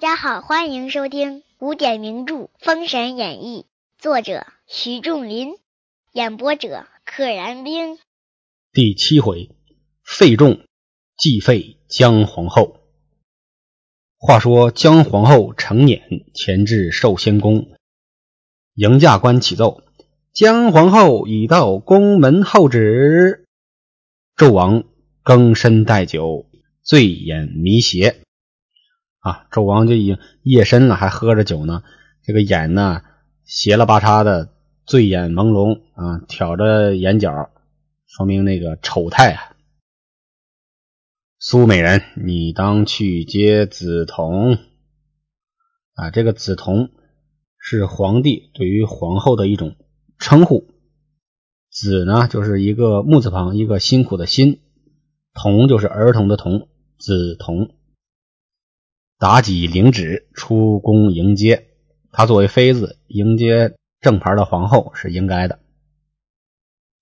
大家好，欢迎收听古典名著《封神演义》，作者徐仲林，演播者可燃冰。第七回，费仲祭废姜皇后。话说姜皇后成年前至寿仙宫，迎驾官启奏：姜皇后已到宫门候旨。纣王更深待酒，醉眼迷邪。啊，纣王就已经夜深了，还喝着酒呢。这个眼呢，斜了八叉的，醉眼朦胧啊，挑着眼角，说明那个丑态啊。苏美人，你当去接梓潼啊。这个梓潼是皇帝对于皇后的一种称呼。梓呢，就是一个木字旁，一个辛苦的辛；童就是儿童的童，梓潼。妲己领旨出宫迎接，她作为妃子迎接正牌的皇后是应该的。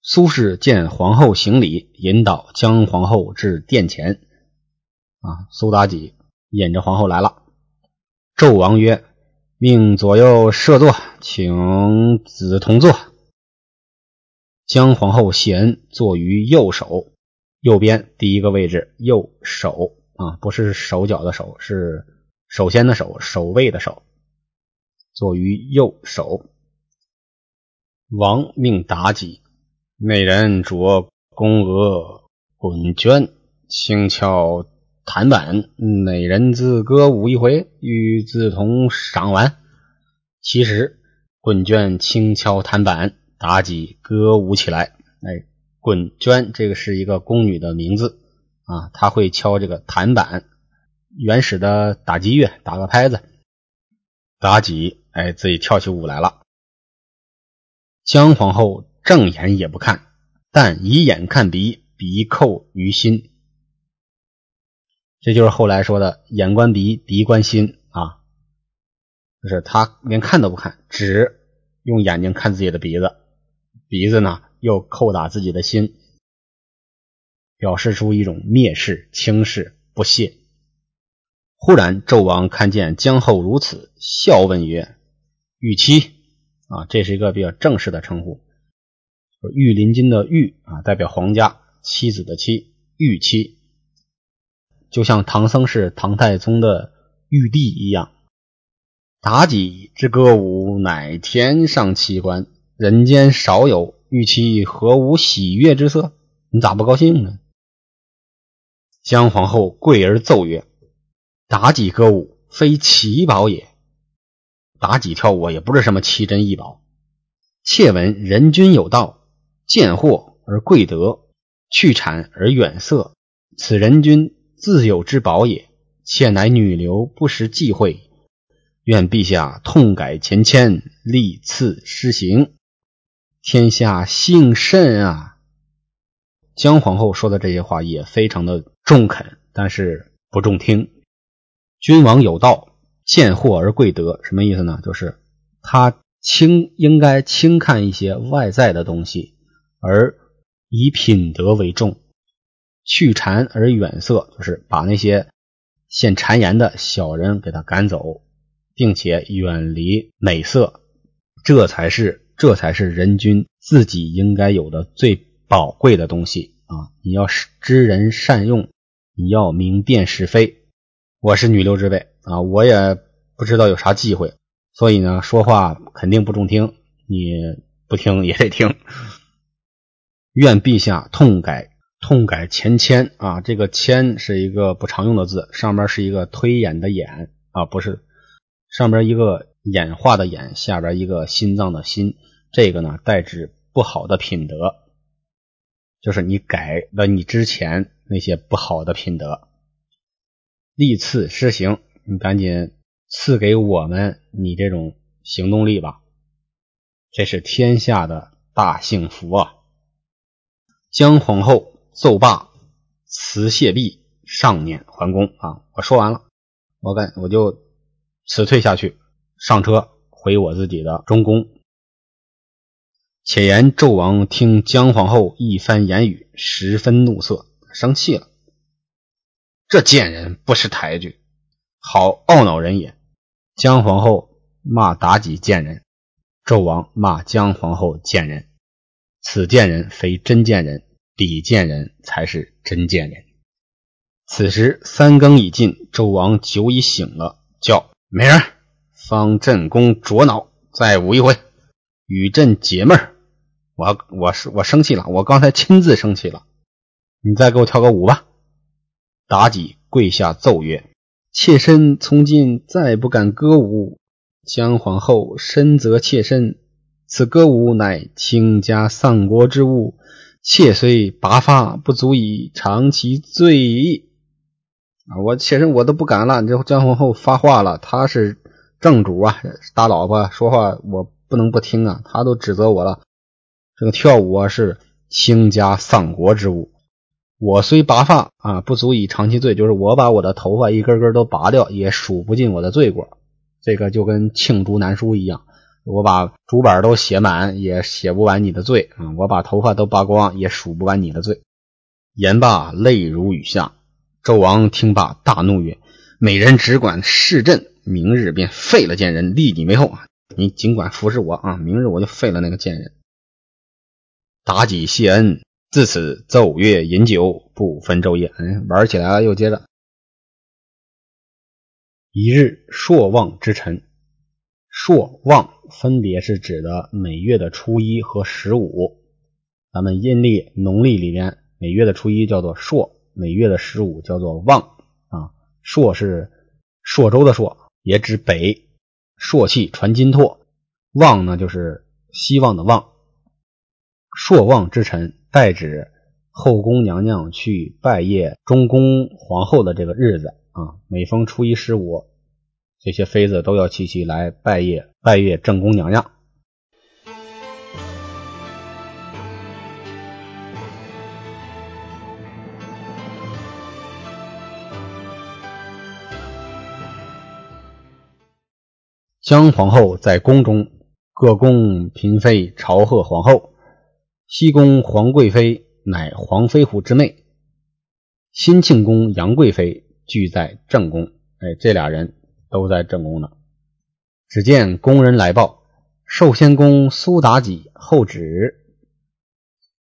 苏轼见皇后行礼，引导姜皇后至殿前。啊，苏妲己引着皇后来了。纣王曰：“命左右设座，请子同坐。”姜皇后谢恩，坐于右手，右边第一个位置，右手。啊，不是手脚的手，是首先的手，守卫的手，坐于右手。王命妲己，美人着宫娥滚绢，轻敲弹板，美人自歌舞一回，与梓潼赏玩。其实，滚绢轻敲弹板，妲己歌舞起来。哎，滚绢这个是一个宫女的名字。啊，他会敲这个弹板，原始的打击乐，打个拍子。妲己哎，自己跳起舞来了。姜皇后正眼也不看，但以眼看鼻，鼻扣于心。这就是后来说的眼观鼻，鼻观心啊，就是他连看都不看，只用眼睛看自己的鼻子，鼻子呢又扣打自己的心。表示出一种蔑视、轻视、不屑。忽然，纣王看见姜后如此，笑问曰：“玉妻啊，这是一个比较正式的称呼。玉林金的玉啊，代表皇家妻子的妻，玉妻，就像唐僧是唐太宗的玉帝一样。妲己之歌舞，乃天上奇观，人间少有。玉妻何无喜悦之色？你咋不高兴呢？”姜皇后跪而奏曰：“妲己歌舞，非奇宝也。妲己跳舞也不是什么奇珍异宝。妾闻人君有道，见货而贵德，去产而远色。此人君自有之宝也。妾乃女流，不识忌讳，愿陛下痛改前愆，立赐施行，天下幸甚啊！”姜皇后说的这些话也非常的中肯，但是不中听。君王有道，见货而贵德，什么意思呢？就是他轻应该轻看一些外在的东西，而以品德为重。去谗而远色，就是把那些献谗言的小人给他赶走，并且远离美色，这才是这才是人君自己应该有的最。宝贵的东西啊，你要知人善用，你要明辨是非。我是女流之辈啊，我也不知道有啥忌讳，所以呢，说话肯定不中听，你不听 也得听。愿陛下痛改痛改前愆啊！这个“愆”是一个不常用的字，上边是一个推演的“演”啊，不是上边一个演化的“演”，下边一个心脏的“心”，这个呢代指不好的品德。就是你改了你之前那些不好的品德，立赐施行，你赶紧赐给我们你这种行动力吧，这是天下的大幸福啊！姜皇后奏罢，辞谢毕，上辇还宫啊！我说完了，我干我就辞退下去，上车回我自己的中宫。且言纣王听姜皇后一番言语，十分怒色，生气了。这贱人不识抬举，好懊恼人也。姜皇后骂妲己贱人，纣王骂姜皇后贱人。此贱人非真贱人，彼贱人才是真贱人。此时三更已尽，纣王酒已醒了，叫美人方镇宫啄脑，再舞一回，与朕解闷儿。我我是我生气了，我刚才亲自生气了，你再给我跳个舞吧。妲己跪下奏曰：“妾身从今再不敢歌舞。姜皇后深责妾身。”此歌舞乃倾家丧国之物，妾虽拔发，不足以偿其罪矣。啊！我妾身我都不敢了。这姜皇后发话了，她是正主啊，大老婆说话我不能不听啊。她都指责我了，这个跳舞啊是倾家丧国之物。我虽拔发啊，不足以偿其罪，就是我把我的头发一根根都拔掉，也数不尽我的罪过。这个就跟罄竹难书一样。我把竹板都写满，也写不完你的罪啊！我把头发都拔光，也数不完你的罪。言罢，泪如雨下。纣王听罢，大怒曰：“美人只管侍朕，明日便废了贱人，立你为后啊。你尽管服侍我啊！明日我就废了那个贱人。”妲己谢恩，自此奏乐饮酒，不分昼夜。哎，玩起来了，又接着。一日，朔望之辰。朔望分别是指的每月的初一和十五。咱们阴历、农历里面，每月的初一叫做朔，每月的十五叫做望啊。朔是朔州的朔，也指北。朔气传金柝，望呢就是希望的望。朔望之辰，代指后宫娘娘去拜谒中宫皇后的这个日子啊。每逢初一、十五。这些妃子都要齐齐来拜谒拜谒正宫娘娘。姜皇后在宫中，各宫嫔妃朝贺皇后。西宫皇贵妃乃皇飞虎之妹，新庆宫杨贵妃俱在正宫。哎，这俩人。都在正宫呢。只见宫人来报，寿仙宫苏妲己候旨，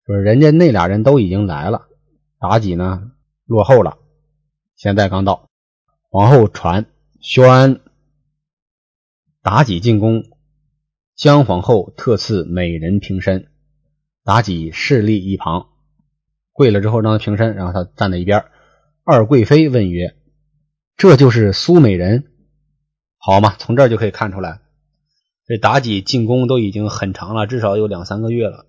就是人家那俩人都已经来了，妲己呢落后了，现在刚到。皇后传宣，妲己进宫，姜皇后特赐美人平身，妲己侍立一旁，跪了之后让她平身，然后她站在一边。二贵妃问曰：“这就是苏美人？”好嘛，从这就可以看出来，这妲己进宫都已经很长了，至少有两三个月了。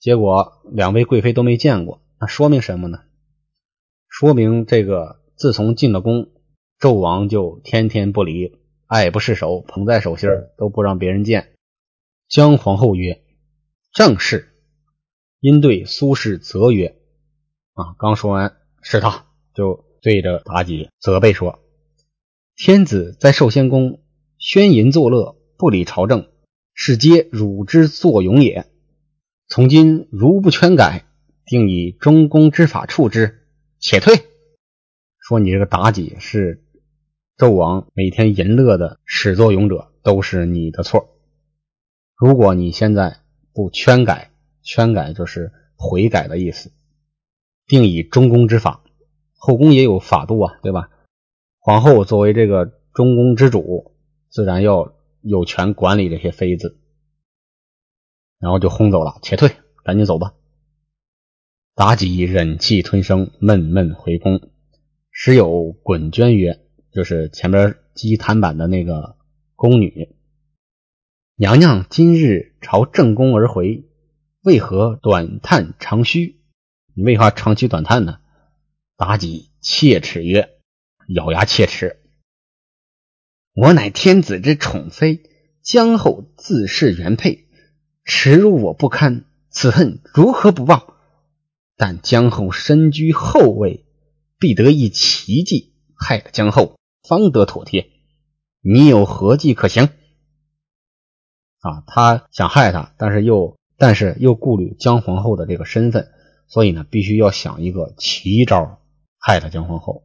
结果两位贵妃都没见过，那说明什么呢？说明这个自从进了宫，纣王就天天不离，爱不释手，捧在手心都不让别人见。姜皇后曰：“正是。”因对苏轼责曰：“啊，刚说完是他，就对着妲己责备说。”天子在寿仙宫宣淫作乐，不理朝政，是皆汝之作俑也。从今如不劝改，定以中宫之法处之，且退。说你这个妲己是纣王每天淫乐的始作俑者，都是你的错。如果你现在不劝改，圈改就是悔改的意思。定以中宫之法，后宫也有法度啊，对吧？皇后作为这个中宫之主，自然要有权管理这些妃子，然后就轰走了，且退，赶紧走吧。妲己忍气吞声，闷闷回宫。时有滚娟曰：“就是前边击弹板的那个宫女，娘娘今日朝正宫而回，为何短叹长吁？你为何长吁短叹呢？”妲己切齿曰。咬牙切齿，我乃天子之宠妃，姜后自是原配，耻辱我不堪，此恨如何不报？但姜后身居后位，必得一奇计，害了姜后，方得妥帖。你有何计可行？啊，他想害他，但是又但是又顾虑姜皇后的这个身份，所以呢，必须要想一个奇招，害了姜皇后。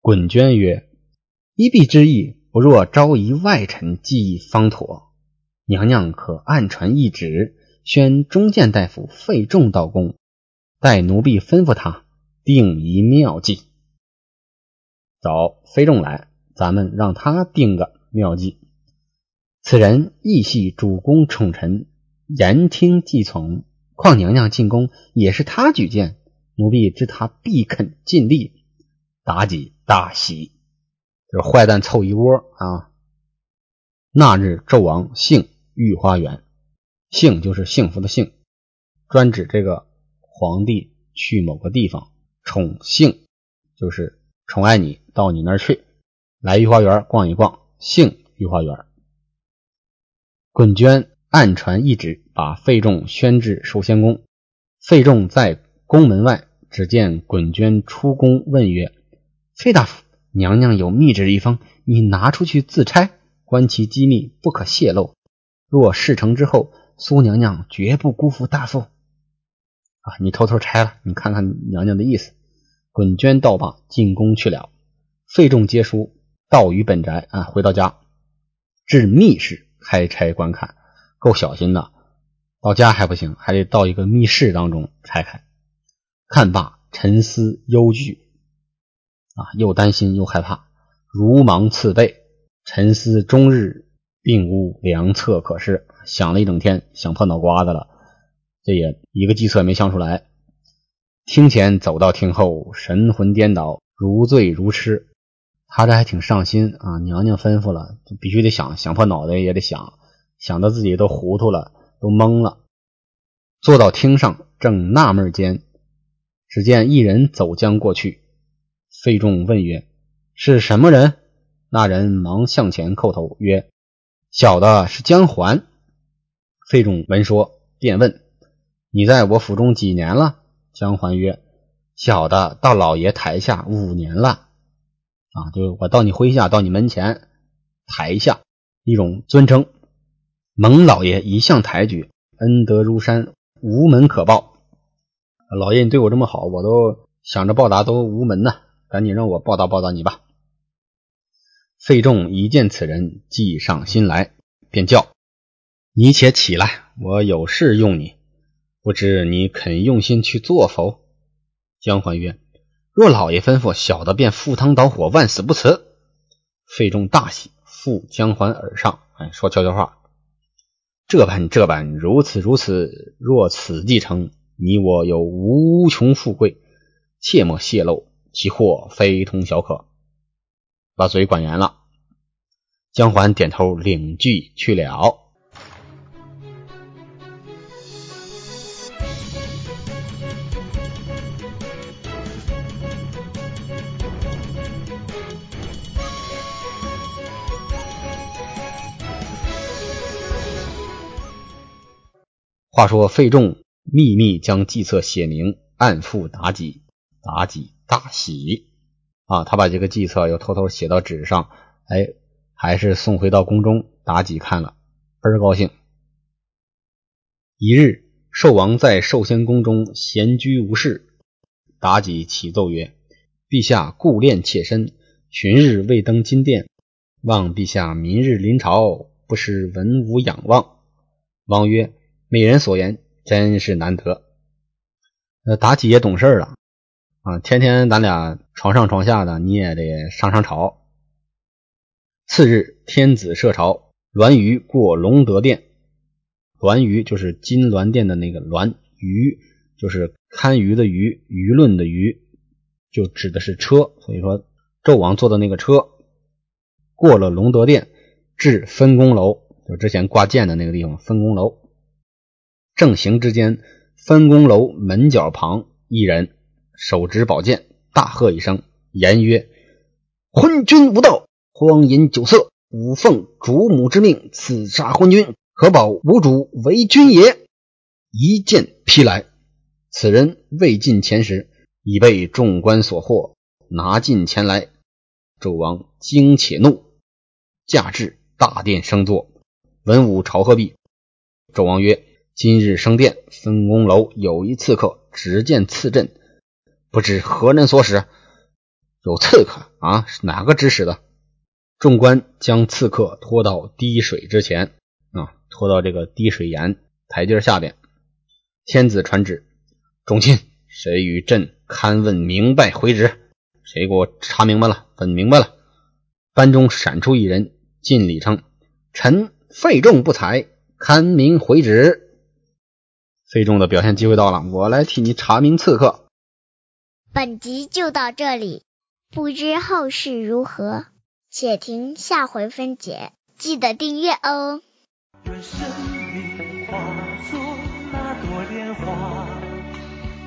滚娟曰：“一臂之意，不若招一外臣，计方妥。娘娘可暗传懿旨，宣中监大夫费仲到宫，待奴婢吩咐他定一妙计。找费仲来，咱们让他定个妙计。此人亦系主公宠臣，言听计从。况娘娘进宫也是他举荐，奴婢知他必肯尽力。妲己大喜。就是坏蛋凑一窝啊！那日纣王幸御花园，幸就是幸福的幸，专指这个皇帝去某个地方宠幸，就是宠爱你到你那儿去，来御花园逛一逛，幸御花园。滚娟暗传懿旨，把费仲宣至寿仙宫。费仲在宫门外，只见滚娟出宫问曰：“费大夫。”娘娘有密旨一封，你拿出去自拆，观其机密，不可泄露。若事成之后，苏娘娘绝不辜负大夫。啊，你偷偷拆了，你看看娘娘的意思。滚娟道罢，进宫去了。费仲接书，到于本宅啊，回到家，至密室开拆观看，够小心的。到家还不行，还得到一个密室当中拆开。看罢，沉思忧惧。啊，又担心又害怕，如芒刺背，沉思终日，并无良策可施。想了一整天，想破脑瓜子了，这也一个计策也没想出来。厅前走到厅后，神魂颠倒，如醉如痴。他这还挺上心啊，娘娘吩咐了，就必须得想，想破脑袋也得想，想到自己都糊涂了，都懵了。坐到厅上，正纳闷间，只见一人走将过去。费仲问曰：“是什么人？”那人忙向前叩头曰：“小的是姜环。”费仲闻说，便问：“你在我府中几年了？”姜环曰：“小的到老爷台下五年了。”啊，就我到你麾下，到你门前台下一种尊称。蒙老爷一向抬举，恩德如山，无门可报。老爷，你对我这么好，我都想着报答都无门呐。赶紧让我报答报答你吧。费仲一见此人，计上心来，便叫：“你且起来，我有事用你。不知你肯用心去做否？”姜环曰：“若老爷吩咐，小的便赴汤蹈火，万死不辞。”费仲大喜，附姜环耳上，哎，说悄悄话：“这般这般，如此如此。若此计成，你我有无穷富贵，切莫泄露。”其祸非同小可，把嘴管严了。江环点头领具去了。话说费仲秘密将计策写明，暗付妲己。妲己。大喜啊！他把这个计策又偷偷写到纸上，哎，还是送回到宫中。妲己看了，倍儿高兴。一日，寿王在寿仙宫中闲居无事，妲己启奏曰：“陛下顾恋妾身，旬日未登金殿，望陛下明日临朝，不失文武仰望。”王曰：“美人所言真是难得。”那妲己也懂事了。啊，天天咱俩床上床下的，你也得上上朝。次日，天子设朝，銮舆过隆德殿。銮舆就是金銮殿的那个銮，舆就是堪舆的舆，舆论的舆，就指的是车。所以说，纣王坐的那个车过了隆德殿，至分宫楼，就之前挂剑的那个地方。分宫楼正行之间，分工楼门角旁一人。手执宝剑，大喝一声，言曰：“昏君无道，荒淫酒色，吾奉主母之命刺杀昏君，可保吾主为君也。”一剑劈来，此人未进前时，已被众官所获，拿进前来。纣王惊且怒，驾至大殿升座。文武朝贺毕，纣王曰：“今日升殿，分宫楼有一刺客，执剑刺朕。”不知何人所使？有刺客啊？是哪个指使的？众官将刺客拖到滴水之前啊，拖到这个滴水岩台阶下边。天子传旨：众卿，谁与朕勘问明白回旨？谁给我查明白了，问明白了？班中闪出一人，进礼称：“臣费仲不才，勘明回旨。”费仲的表现机会到了，我来替你查明刺客。本集就到这里，不知后事如何，且听下回分解。记得订阅哦。愿生命化作那朵莲花，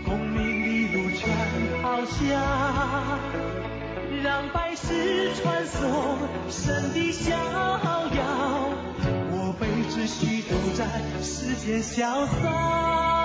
功名利禄全抛下，让百世传颂神的逍遥。我辈只需都在世间潇洒。